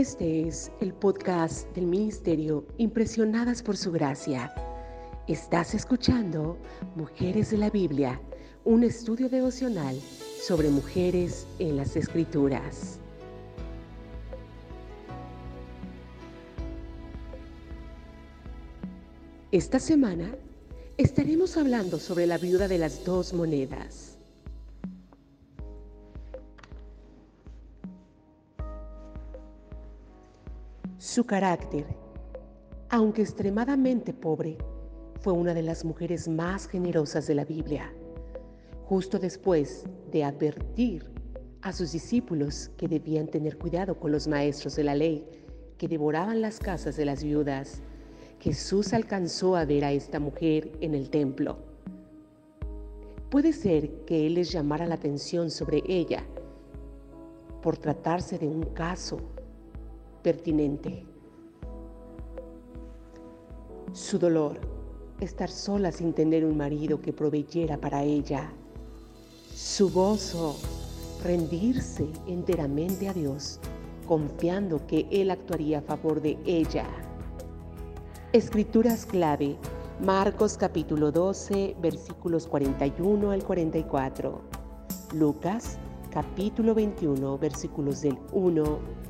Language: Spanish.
Este es el podcast del Ministerio Impresionadas por Su Gracia. Estás escuchando Mujeres de la Biblia, un estudio devocional sobre mujeres en las Escrituras. Esta semana estaremos hablando sobre la viuda de las dos monedas. Su carácter, aunque extremadamente pobre, fue una de las mujeres más generosas de la Biblia. Justo después de advertir a sus discípulos que debían tener cuidado con los maestros de la ley que devoraban las casas de las viudas, Jesús alcanzó a ver a esta mujer en el templo. Puede ser que Él les llamara la atención sobre ella por tratarse de un caso pertinente. Su dolor, estar sola sin tener un marido que proveyera para ella. Su gozo, rendirse enteramente a Dios, confiando que Él actuaría a favor de ella. Escrituras clave, Marcos capítulo 12, versículos 41 al 44. Lucas capítulo 21, versículos del 1